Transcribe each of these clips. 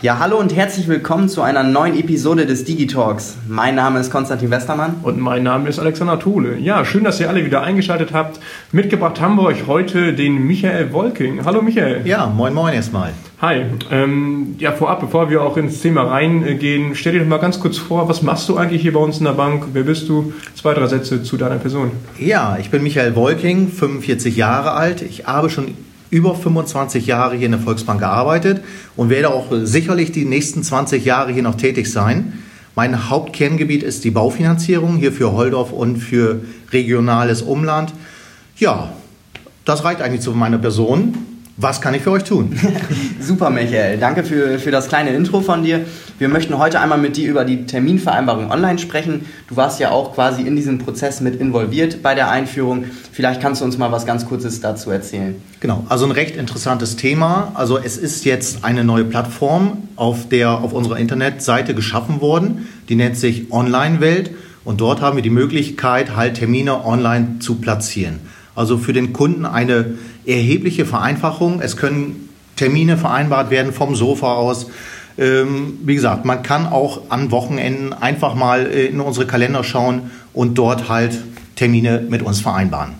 Ja, hallo und herzlich willkommen zu einer neuen Episode des Digitalks. Mein Name ist Konstantin Westermann. Und mein Name ist Alexander Thule. Ja, schön, dass ihr alle wieder eingeschaltet habt. Mitgebracht haben wir euch heute den Michael Wolking. Hallo Michael. Ja, moin moin erstmal. Hi. Ähm, ja, vorab, bevor wir auch ins Thema reingehen, stell dir doch mal ganz kurz vor, was machst du eigentlich hier bei uns in der Bank? Wer bist du? Zwei, drei Sätze zu deiner Person. Ja, ich bin Michael Wolking, 45 Jahre alt. Ich habe schon über 25 Jahre hier in der Volksbank gearbeitet und werde auch sicherlich die nächsten 20 Jahre hier noch tätig sein. Mein Hauptkerngebiet ist die Baufinanzierung hier für Holdorf und für regionales Umland. Ja, das reicht eigentlich zu meiner Person. Was kann ich für euch tun? Super, Michael. Danke für, für das kleine Intro von dir. Wir möchten heute einmal mit dir über die Terminvereinbarung online sprechen. Du warst ja auch quasi in diesem Prozess mit involviert bei der Einführung. Vielleicht kannst du uns mal was ganz Kurzes dazu erzählen. Genau, also ein recht interessantes Thema. Also es ist jetzt eine neue Plattform auf, der, auf unserer Internetseite geschaffen worden. Die nennt sich Online-Welt. Und dort haben wir die Möglichkeit, halt Termine online zu platzieren. Also für den Kunden eine erhebliche Vereinfachung. Es können Termine vereinbart werden vom Sofa aus. Ähm, wie gesagt, man kann auch an Wochenenden einfach mal äh, in unsere Kalender schauen und dort halt Termine mit uns vereinbaren.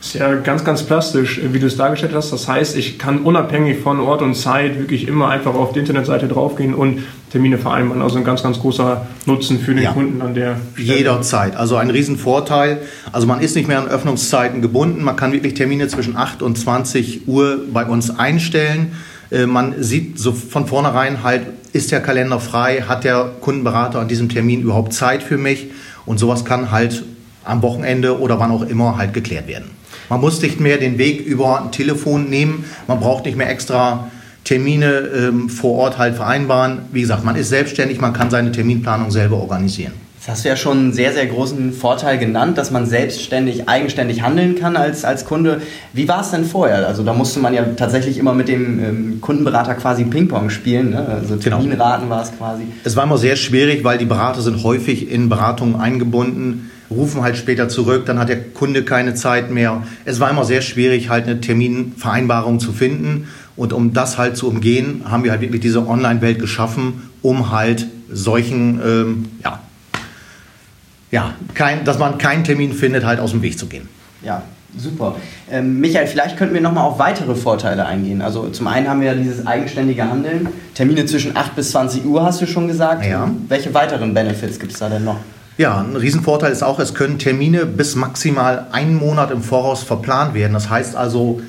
Ist ja ganz, ganz plastisch, wie du es dargestellt hast. Das heißt, ich kann unabhängig von Ort und Zeit wirklich immer einfach auf die Internetseite draufgehen und Termine vereinbaren. Also ein ganz, ganz großer Nutzen für den ja. Kunden an der Stelle. Jederzeit. Also ein Riesenvorteil. Also man ist nicht mehr an Öffnungszeiten gebunden. Man kann wirklich Termine zwischen 8 und 20 Uhr bei uns einstellen. Äh, man sieht so von vornherein halt, ist der Kalender frei? Hat der Kundenberater an diesem Termin überhaupt Zeit für mich? Und sowas kann halt am Wochenende oder wann auch immer halt geklärt werden. Man muss nicht mehr den Weg über ein Telefon nehmen. Man braucht nicht mehr extra Termine ähm, vor Ort halt vereinbaren. Wie gesagt, man ist selbstständig, man kann seine Terminplanung selber organisieren. Jetzt hast du ja schon einen sehr, sehr großen Vorteil genannt, dass man selbstständig, eigenständig handeln kann als, als Kunde. Wie war es denn vorher? Also da musste man ja tatsächlich immer mit dem ähm, Kundenberater quasi Ping-Pong spielen. Ne? Also genau. Terminraten genau. war es quasi. Es war immer sehr schwierig, weil die Berater sind häufig in Beratungen eingebunden rufen halt später zurück, dann hat der Kunde keine Zeit mehr. Es war immer sehr schwierig, halt eine Terminvereinbarung zu finden. Und um das halt zu umgehen, haben wir halt wirklich diese Online-Welt geschaffen, um halt solchen, ähm, ja, ja kein, dass man keinen Termin findet, halt aus dem Weg zu gehen. Ja, Super. Ähm, Michael, vielleicht könnten wir nochmal auf weitere Vorteile eingehen. Also zum einen haben wir ja dieses eigenständige Handeln. Termine zwischen 8 bis 20 Uhr hast du schon gesagt. Ja. Welche weiteren Benefits gibt es da denn noch? Ja, ein Riesenvorteil ist auch, es können Termine bis maximal einen Monat im Voraus verplant werden. Das heißt also,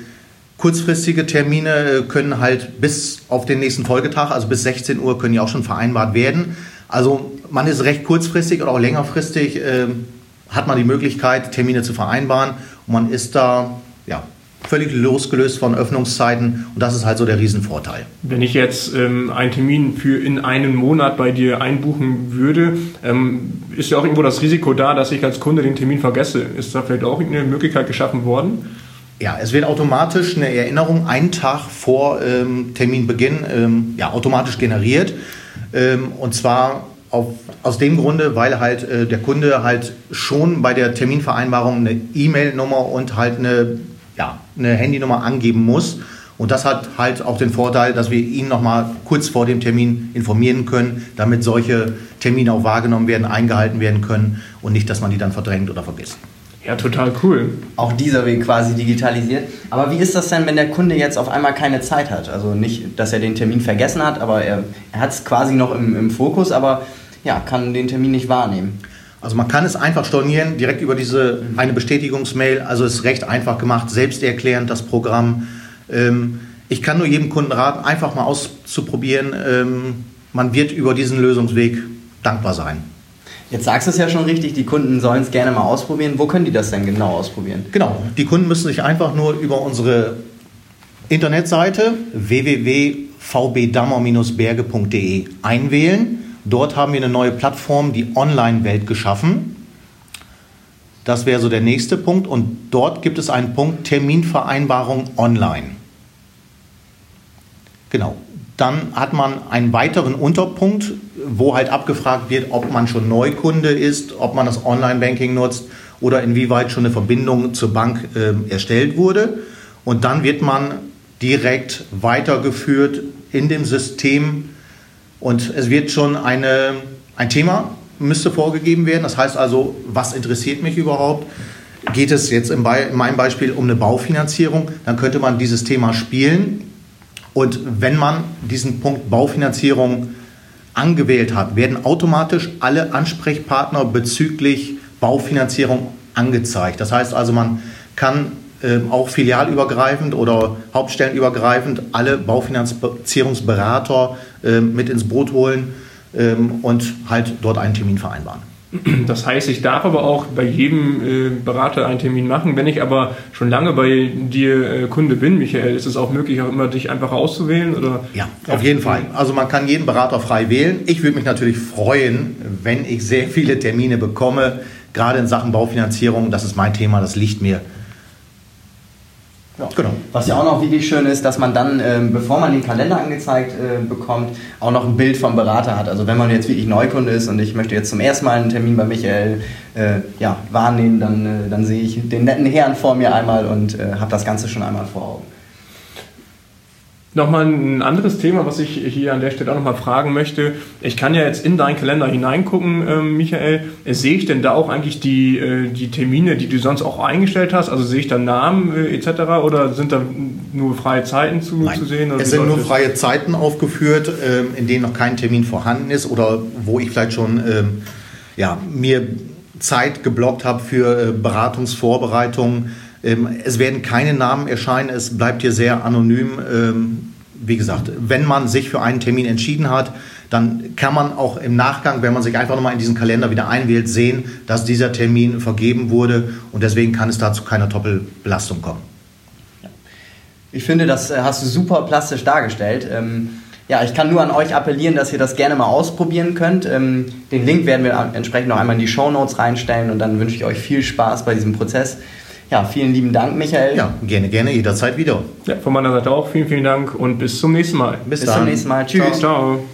kurzfristige Termine können halt bis auf den nächsten Folgetag, also bis 16 Uhr, können ja auch schon vereinbart werden. Also man ist recht kurzfristig oder auch längerfristig, äh, hat man die Möglichkeit, Termine zu vereinbaren und man ist da ja, völlig losgelöst von Öffnungszeiten und das ist halt so der Riesenvorteil. Wenn ich jetzt ähm, einen Termin für in einen Monat bei dir einbuchen würde, ähm, ist ja auch irgendwo das Risiko da, dass ich als Kunde den Termin vergesse. Ist da vielleicht auch eine Möglichkeit geschaffen worden? Ja, es wird automatisch eine Erinnerung einen Tag vor ähm, Terminbeginn ähm, ja, automatisch generiert. Ähm, und zwar auf, aus dem Grunde, weil halt äh, der Kunde halt schon bei der Terminvereinbarung eine E-Mail-Nummer und halt eine ja, eine Handynummer angeben muss. Und das hat halt auch den Vorteil, dass wir ihn nochmal kurz vor dem Termin informieren können, damit solche Termine auch wahrgenommen werden, eingehalten werden können und nicht, dass man die dann verdrängt oder vergisst. Ja, total cool. Auch dieser Weg quasi digitalisiert. Aber wie ist das denn, wenn der Kunde jetzt auf einmal keine Zeit hat? Also nicht, dass er den Termin vergessen hat, aber er, er hat es quasi noch im, im Fokus, aber ja, kann den Termin nicht wahrnehmen. Also man kann es einfach stornieren, direkt über diese eine Bestätigungsmail. Also es ist recht einfach gemacht, selbsterklärend das Programm. Ähm, ich kann nur jedem Kunden raten, einfach mal auszuprobieren. Ähm, man wird über diesen Lösungsweg dankbar sein. Jetzt sagst du es ja schon richtig, die Kunden sollen es gerne mal ausprobieren. Wo können die das denn genau ausprobieren? Genau, die Kunden müssen sich einfach nur über unsere Internetseite www.vbdammer-berge.de einwählen Dort haben wir eine neue Plattform, die Online-Welt geschaffen. Das wäre so der nächste Punkt. Und dort gibt es einen Punkt Terminvereinbarung online. Genau. Dann hat man einen weiteren Unterpunkt, wo halt abgefragt wird, ob man schon Neukunde ist, ob man das Online-Banking nutzt oder inwieweit schon eine Verbindung zur Bank äh, erstellt wurde. Und dann wird man direkt weitergeführt in dem System Und es wird schon eine, ein Thema müsste vorgegeben werden. Das heißt also, was interessiert mich überhaupt? Geht es jetzt in, in meinem Beispiel um eine Baufinanzierung, dann könnte man dieses Thema spielen. Und wenn man diesen Punkt Baufinanzierung angewählt hat, werden automatisch alle Ansprechpartner bezüglich Baufinanzierung angezeigt. Das heißt also, man kann auch filialübergreifend oder hauptstellenübergreifend alle Baufinanzierungsberater äh, mit ins Boot holen ähm, und halt dort einen Termin vereinbaren. Das heißt, ich darf aber auch bei jedem äh, Berater einen Termin machen. Wenn ich aber schon lange bei dir äh, Kunde bin, Michael, ist es auch möglich, auch immer dich einfach auszuwählen? Oder? Ja, auf jeden Fall. Also man kann jeden Berater frei wählen. Ich würde mich natürlich freuen, wenn ich sehr viele Termine bekomme, gerade in Sachen Baufinanzierung. Das ist mein Thema, das liegt mir ja. Genau. Was ja auch noch wirklich schön ist, dass man dann, ähm, bevor man den Kalender angezeigt äh, bekommt, auch noch ein Bild vom Berater hat. Also wenn man jetzt wirklich Neukunde ist und ich möchte jetzt zum ersten Mal einen Termin bei Michael äh, ja, wahrnehmen, dann, äh, dann sehe ich den netten Herrn vor mir einmal und äh, habe das Ganze schon einmal vor Augen. Nochmal ein anderes Thema, was ich hier an der Stelle auch nochmal fragen möchte. Ich kann ja jetzt in deinen Kalender hineingucken, ähm, Michael. Sehe ich denn da auch eigentlich die, äh, die Termine, die du sonst auch eingestellt hast? Also sehe ich da Namen äh, etc. oder sind da nur freie Zeiten zu, Nein, zu sehen? es sind nur freie Zeiten aufgeführt, ähm, in denen noch kein Termin vorhanden ist oder wo ich vielleicht schon ähm, ja, mir Zeit geblockt habe für äh, Beratungsvorbereitungen es werden keine Namen erscheinen, es bleibt hier sehr anonym. Ähm, wie gesagt, wenn man sich für einen Termin entschieden hat, dann kann man auch im Nachgang, wenn man sich einfach nochmal in diesen Kalender wieder einwählt, sehen, dass dieser Termin vergeben wurde und deswegen kann es dazu keiner Doppelbelastung kommen. Ich finde, das äh, hast du super plastisch dargestellt. Ähm, ja, ich kann nur an euch appellieren, dass ihr das gerne mal ausprobieren könnt. Den Link werden wir entsprechend noch einmal in die Show Notes reinstellen und dann wünsche ich euch viel Spaß bei diesem Prozess. Ja, vielen lieben Dank, Michael. Ja, gerne, gerne, jederzeit wieder. Ja, von meiner Seite auch vielen, vielen Dank und bis zum nächsten Mal. Bis, bis zum nächsten Mal. Tschüss. Ciao. Ciao.